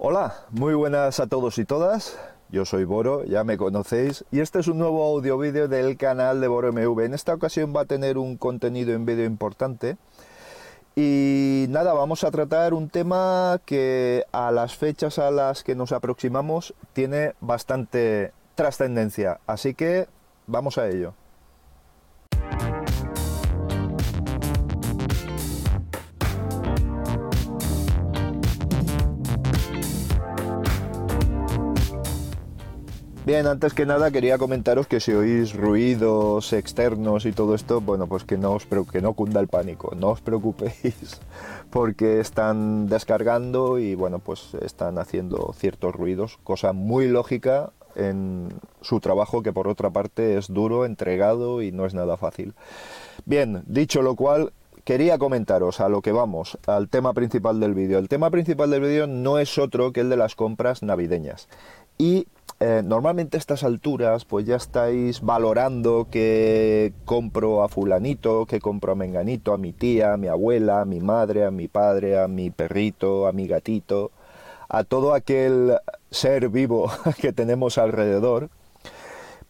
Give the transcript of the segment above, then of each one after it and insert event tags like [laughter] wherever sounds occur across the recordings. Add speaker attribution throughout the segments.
Speaker 1: Hola, muy buenas a todos y todas. Yo soy Boro, ya me conocéis, y este es un nuevo audio vídeo del canal de Boro MV. En esta ocasión va a tener un contenido en vídeo importante. Y nada, vamos a tratar un tema que a las fechas a las que nos aproximamos tiene bastante trascendencia. Así que vamos a ello. Bien, antes que nada quería comentaros que si oís ruidos externos y todo esto, bueno, pues que no os que no cunda el pánico, no os preocupéis, [laughs] porque están descargando y bueno, pues están haciendo ciertos ruidos, cosa muy lógica en su trabajo que por otra parte es duro, entregado y no es nada fácil. Bien, dicho lo cual, quería comentaros a lo que vamos, al tema principal del vídeo. El tema principal del vídeo no es otro que el de las compras navideñas. Y eh, normalmente a estas alturas pues ya estáis valorando que compro a fulanito, que compro a menganito, a mi tía, a mi abuela, a mi madre, a mi padre, a mi perrito, a mi gatito, a todo aquel ser vivo [laughs] que tenemos alrededor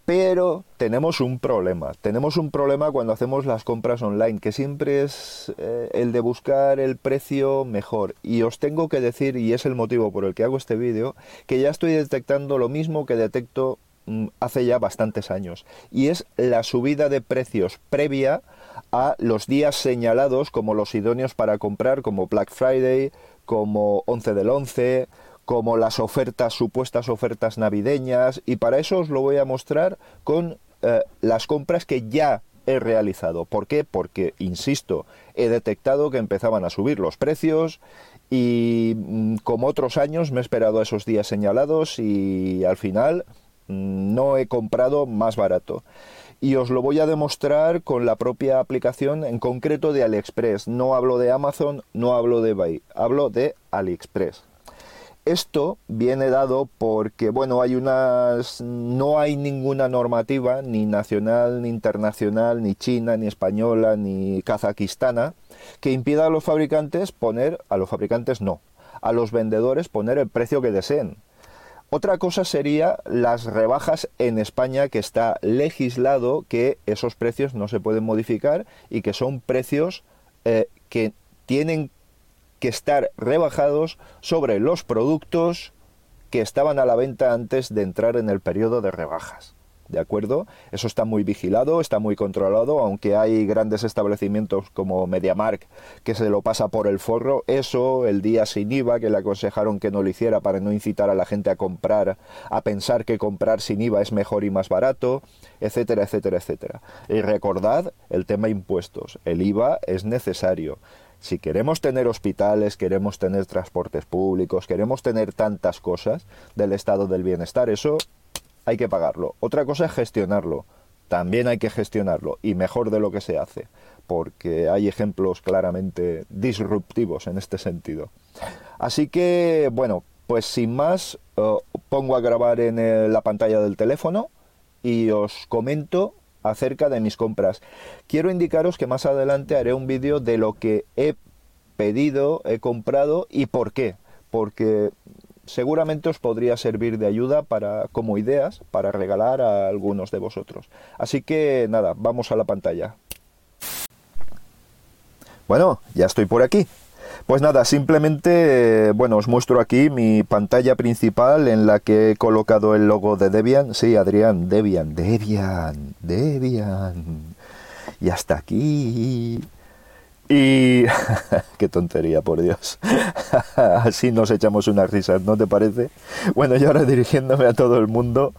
Speaker 1: pero tenemos un problema. Tenemos un problema cuando hacemos las compras online, que siempre es eh, el de buscar el precio mejor. Y os tengo que decir, y es el motivo por el que hago este vídeo, que ya estoy detectando lo mismo que detecto mm, hace ya bastantes años. Y es la subida de precios previa a los días señalados como los idóneos para comprar, como Black Friday, como 11 del 11 como las ofertas, supuestas ofertas navideñas, y para eso os lo voy a mostrar con eh, las compras que ya he realizado. ¿Por qué? Porque, insisto, he detectado que empezaban a subir los precios y mm, como otros años me he esperado a esos días señalados y al final mm, no he comprado más barato. Y os lo voy a demostrar con la propia aplicación en concreto de AliExpress. No hablo de Amazon, no hablo de eBay, hablo de AliExpress. Esto viene dado porque, bueno, hay unas, no hay ninguna normativa, ni nacional, ni internacional, ni china, ni española, ni kazakistana, que impida a los fabricantes poner, a los fabricantes no, a los vendedores poner el precio que deseen. Otra cosa sería las rebajas en España, que está legislado que esos precios no se pueden modificar y que son precios eh, que tienen que estar rebajados sobre los productos que estaban a la venta antes de entrar en el periodo de rebajas. ¿De acuerdo? Eso está muy vigilado, está muy controlado, aunque hay grandes establecimientos como MediaMark que se lo pasa por el forro. Eso, el día sin IVA, que le aconsejaron que no lo hiciera para no incitar a la gente a comprar, a pensar que comprar sin IVA es mejor y más barato, etcétera, etcétera, etcétera. Y recordad el tema impuestos. El IVA es necesario. Si queremos tener hospitales, queremos tener transportes públicos, queremos tener tantas cosas del estado del bienestar, eso hay que pagarlo. Otra cosa es gestionarlo. También hay que gestionarlo y mejor de lo que se hace, porque hay ejemplos claramente disruptivos en este sentido. Así que, bueno, pues sin más, eh, pongo a grabar en la pantalla del teléfono y os comento acerca de mis compras. Quiero indicaros que más adelante haré un vídeo de lo que he pedido, he comprado y por qué. Porque seguramente os podría servir de ayuda para como ideas para regalar a algunos de vosotros. Así que nada, vamos a la pantalla. Bueno, ya estoy por aquí. Pues nada, simplemente, bueno, os muestro aquí mi pantalla principal en la que he colocado el logo de Debian. Sí, Adrián, Debian, Debian, Debian. Y hasta aquí. Y... [laughs] qué tontería, por Dios. [laughs] Así nos echamos unas risas, ¿no te parece? Bueno, y ahora dirigiéndome a todo el mundo,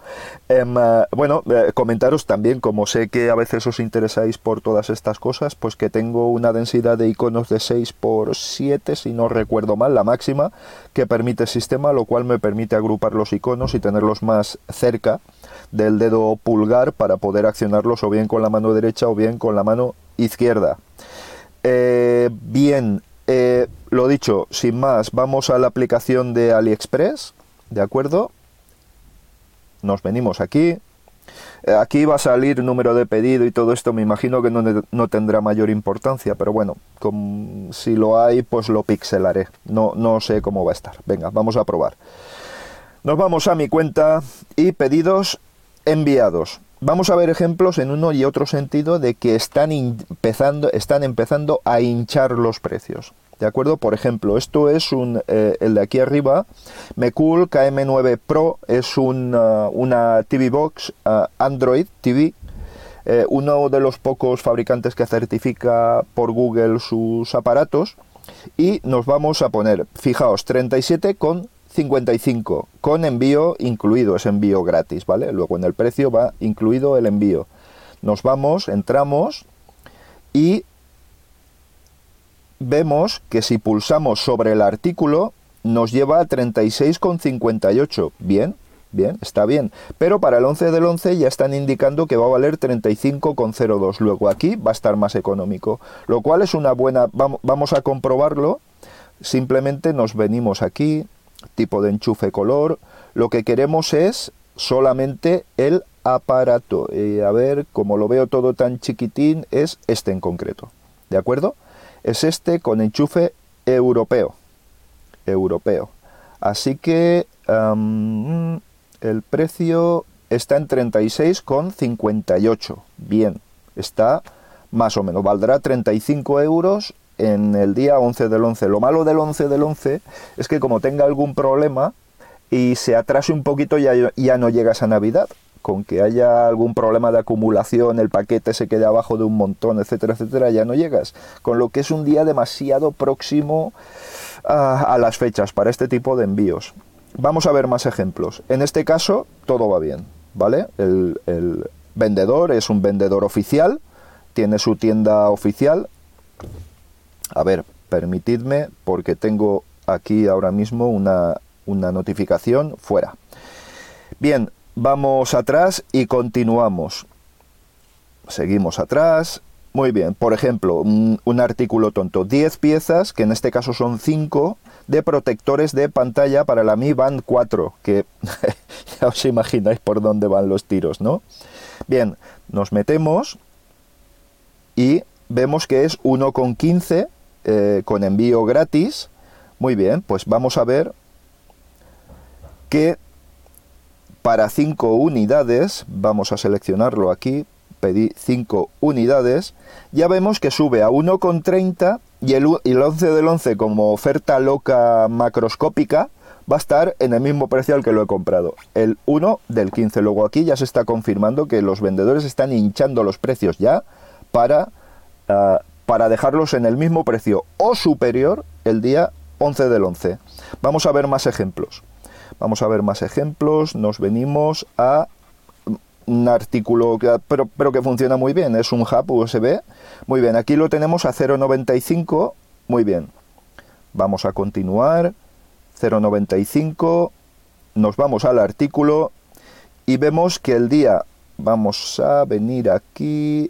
Speaker 1: em, eh, bueno, eh, comentaros también, como sé que a veces os interesáis por todas estas cosas, pues que tengo una densidad de iconos de 6 por 7, si no recuerdo mal, la máxima que permite el sistema, lo cual me permite agrupar los iconos y tenerlos más cerca del dedo pulgar para poder accionarlos o bien con la mano derecha o bien con la mano izquierda. Eh, bien, eh, lo dicho, sin más, vamos a la aplicación de AliExpress, ¿de acuerdo? Nos venimos aquí Eh, aquí va a salir número de pedido y todo esto, me imagino que no, tendrá mayor importancia, pero bueno, si lo hay, pues lo pixelaré. No, no sé cómo va a estar. Venga, vamos a probar. Nos vamos a mi cuenta y pedidos enviados. Vamos a ver ejemplos en uno y otro sentido de que están empezando, están empezando a hinchar los precios. ¿De acuerdo? Por ejemplo, esto es un, eh, el de aquí arriba, Mecool KM9 Pro, es una TV Box uh, Android TV, eh, uno de los pocos fabricantes que certifica por Google sus aparatos. Y nos vamos a poner, fijaos, 37,55 con envío incluido, es envío gratis, ¿vale? Luego en el precio va incluido el envío. Nos vamos, entramos y vemos que si pulsamos sobre el artículo nos lleva a 36,58. Bien, bien, está bien. Pero para el 11 del 11 ya están indicando que va a valer 35,02. Luego aquí va a estar más económico. Lo cual es una buena... Vamos a comprobarlo. Simplemente nos venimos aquí, tipo de enchufe color. Lo que queremos es solamente el aparato. Y a ver, como lo veo todo tan chiquitín, es este en concreto. ¿De acuerdo? es este con enchufe europeo. Europeo. Así que el precio está en 36,58. Bien, está más o menos. Valdrá 35 euros en el día 11 del 11. Lo malo del 11 del 11 es que como tenga algún problema y se atrase un poquito ya, ya no llegas a Navidad con que haya algún problema de acumulación, el paquete se quede abajo de un montón, etcétera, etcétera, ya no llegas. Con lo que es un día demasiado próximo a, las fechas para este tipo de envíos. Vamos a ver más ejemplos. En este caso, todo va bien, ¿vale? El, el vendedor es un vendedor oficial, tiene su tienda oficial. A ver, permitidme, porque tengo aquí ahora mismo una, una notificación fuera. Bien, Vamos atrás y continuamos. Seguimos atrás. Muy bien, por ejemplo, un, artículo tonto. 10 piezas, que en este caso son 5, de protectores de pantalla para la Mi Band 4, que [laughs] ya os imagináis por dónde van los tiros, ¿no? Bien, nos metemos y vemos que es 1,15 eh, con envío gratis. Muy bien, pues vamos a ver que para 5 unidades, vamos a seleccionarlo aquí, pedí 5 unidades, ya vemos que sube a 1,30 y el, el 11 del 11 como oferta loca macroscópica va a estar en el mismo precio al que lo he comprado, el 1 del 15. Luego aquí ya se está confirmando que los vendedores están hinchando los precios ya para, ah, para dejarlos en el mismo precio o superior el día 11 del 11. Vamos a ver más ejemplos. Vamos a ver más ejemplos. Nos venimos a un artículo pero, pero, que funciona muy bien, es un hub USB. Muy bien, aquí lo tenemos a 0.95, muy bien. Vamos a continuar, 0.95, nos vamos al artículo y vemos que el día, vamos a venir aquí,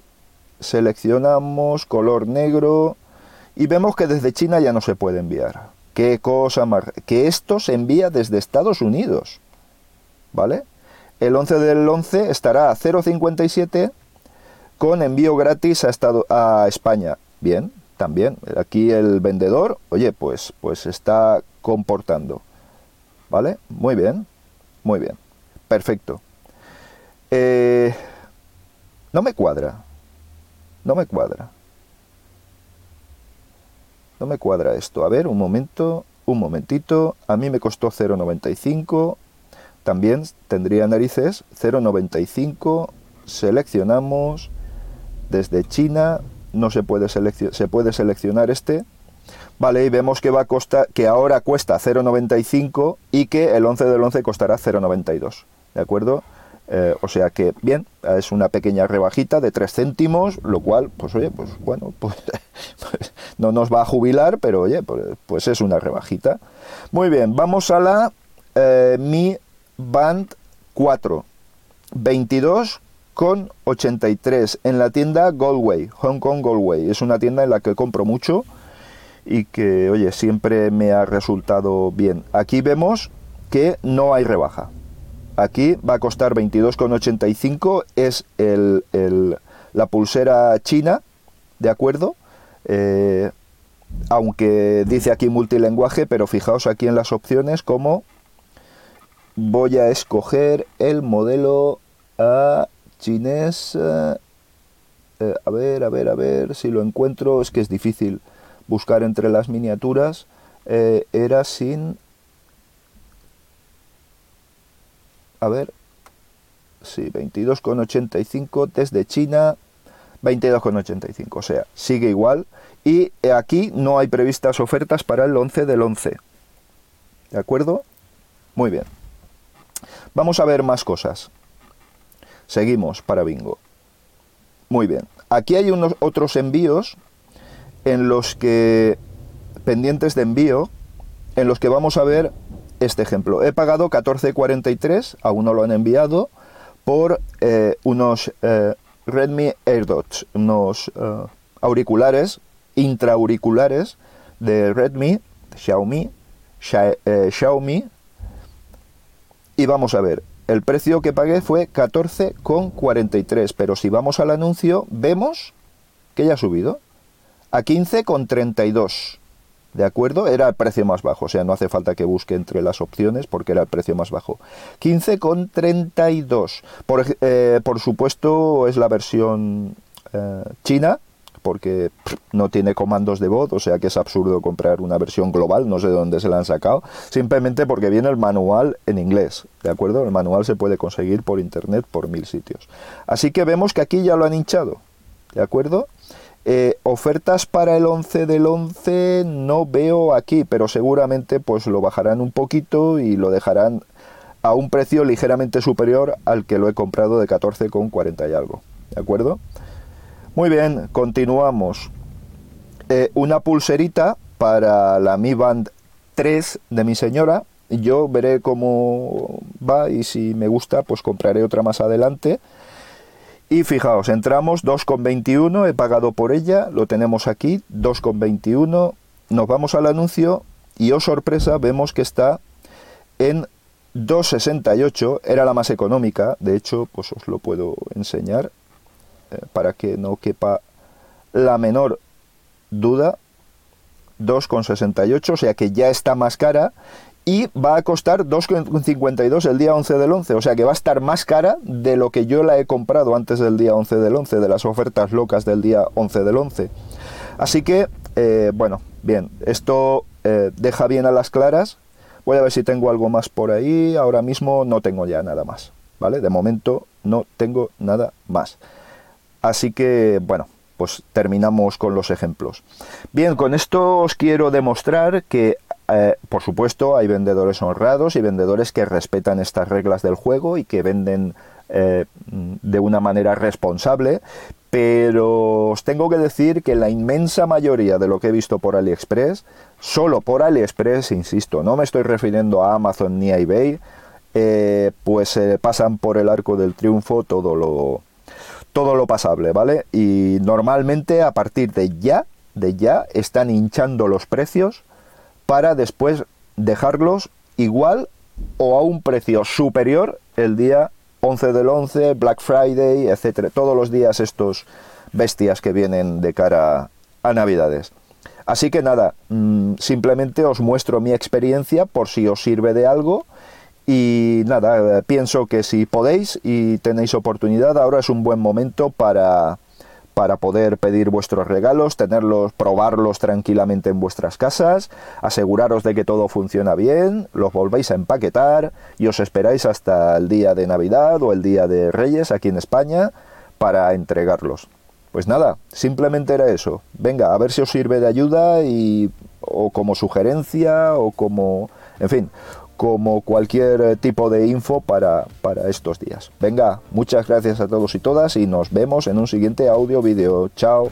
Speaker 1: seleccionamos color negro y vemos que desde China ya no se puede enviar. Qué cosa más... Que esto se envía desde Estados Unidos. ¿Vale? El 11 del 11 estará a 0,57 con envío gratis a, estado, a España. Bien, también. Aquí el vendedor, oye, pues, pues está comportando. ¿Vale? Muy bien, muy bien. Perfecto. Eh, no me cuadra. No me cuadra. No me cuadra esto. A ver, un momento, un momentito. A mí me costó 0,95. También tendría narices 0,95. Seleccionamos desde China. No se puede, se puede seleccionar este. Vale, y vemos que va a costar, que ahora cuesta 0,95 y que el 11 del 11 costará 0,92. ¿De acuerdo? Eh, o sea que, bien, es una pequeña rebajita de 3 céntimos, lo cual, pues oye, pues bueno, [laughs] pues, no nos va a jubilar, pero oye, pues, pues, es una rebajita. Muy bien, vamos a la eh, Mi Band 4, 22 con 83 en la tienda Hong Kong Goldway. Es una tienda en la que compro mucho y que, oye, siempre me ha resultado bien. Aquí vemos que no hay rebaja aquí va a costar 22,85, es el, la pulsera china, ¿de acuerdo? Eh, aunque dice aquí multilenguaje, pero fijaos aquí en las opciones como voy a escoger el modelo a chinés. Eh, a ver, a ver, a ver si lo encuentro. Es que es difícil buscar entre las miniaturas. Eh, era sin... A ver. Sí, 22,85 desde China. 22,85, o sea, sigue igual. Y aquí no hay previstas ofertas para el 11 del 11. ¿De acuerdo? Muy bien. Vamos a ver más cosas. Seguimos para bingo. Muy bien. Aquí hay unos otros envíos en los que pendientes de envío en los que vamos a ver este ejemplo. He pagado 14.43, aún no lo han enviado, por eh, unos eh, Redmi AirDots, unos eh, auriculares intraauriculares de Redmi, Xiaomi, Xiaomi y vamos a ver, el precio que pagué fue 14,43, pero si vamos al anuncio vemos que ya ha subido a 15,32. ¿De acuerdo? Era el precio más bajo, o sea, no hace falta que busque entre las opciones porque era el precio más bajo. 15,32. Por, eh, por supuesto, es la versión eh, china, porque no tiene comandos de voz, o sea que es absurdo comprar una versión global, no sé de dónde se la han sacado, simplemente porque viene el manual en inglés, ¿de acuerdo? El manual se puede conseguir por internet por mil sitios. Así que vemos que aquí ya lo han hinchado, ¿de acuerdo? Eh, ofertas para el 11 del 11 no veo aquí, pero seguramente pues lo bajarán un poquito y lo dejarán a un precio ligeramente superior al que lo he comprado de 14,40 y algo, ¿de acuerdo? Muy bien, continuamos. Eh, una pulserita para la Mi Band 3 de mi señora. Yo veré cómo va y si me gusta, pues compraré otra más adelante. Y fijaos, entramos 2,21, he pagado por ella, lo tenemos aquí, 2,21. Nos vamos al anuncio y, oh sorpresa, vemos que está en 2,68, era la más económica, de hecho, pues os lo puedo enseñar. Eh, para que no quepa la menor duda, 2,68, o sea que ya está más cara y va a costar 2,52 el día 11 del 11, o sea que va a estar más cara de lo que yo la he comprado antes del día 11 del 11, de las ofertas locas del día 11 del 11. Así que, eh, bueno, bien, esto eh, deja bien a las claras. Voy a ver si tengo algo más por ahí. Ahora mismo no tengo ya nada más, ¿vale? De momento no tengo nada más. Así que, bueno, pues terminamos con los ejemplos. Bien, con esto os quiero demostrar que, eh, por supuesto, hay vendedores honrados y vendedores que respetan estas reglas del juego y que venden eh, de una manera responsable, pero os tengo que decir que la inmensa mayoría de lo que he visto por AliExpress, solo por AliExpress, insisto, no me estoy refiriendo a Amazon ni a eBay, eh, pues pasan por el arco del triunfo todo lo, todo lo pasable, ¿vale? Y normalmente a partir de ya, de ya, están hinchando los precios para después dejarlos igual o a un precio superior el día 11 del 11, Black Friday, etcétera. Todos los días estos bestias que vienen de cara a Navidades. Así que nada, mm, simplemente os muestro mi experiencia por si os sirve de algo y nada, eh, pienso que si podéis y tenéis oportunidad, ahora es un buen momento para, para poder pedir vuestros regalos, tenerlos, probarlos tranquilamente en vuestras casas, aseguraros de que todo funciona bien, los volvéis a empaquetar y os esperáis hasta el día de Navidad o el día de Reyes aquí en España para entregarlos. Pues nada, simplemente era eso. Venga, a ver si os sirve de ayuda y o como sugerencia o como, en fin, como cualquier eh, tipo de info para, para estos días. Venga, muchas gracias a todos y todas y nos vemos en un siguiente audio, vídeo. Chao.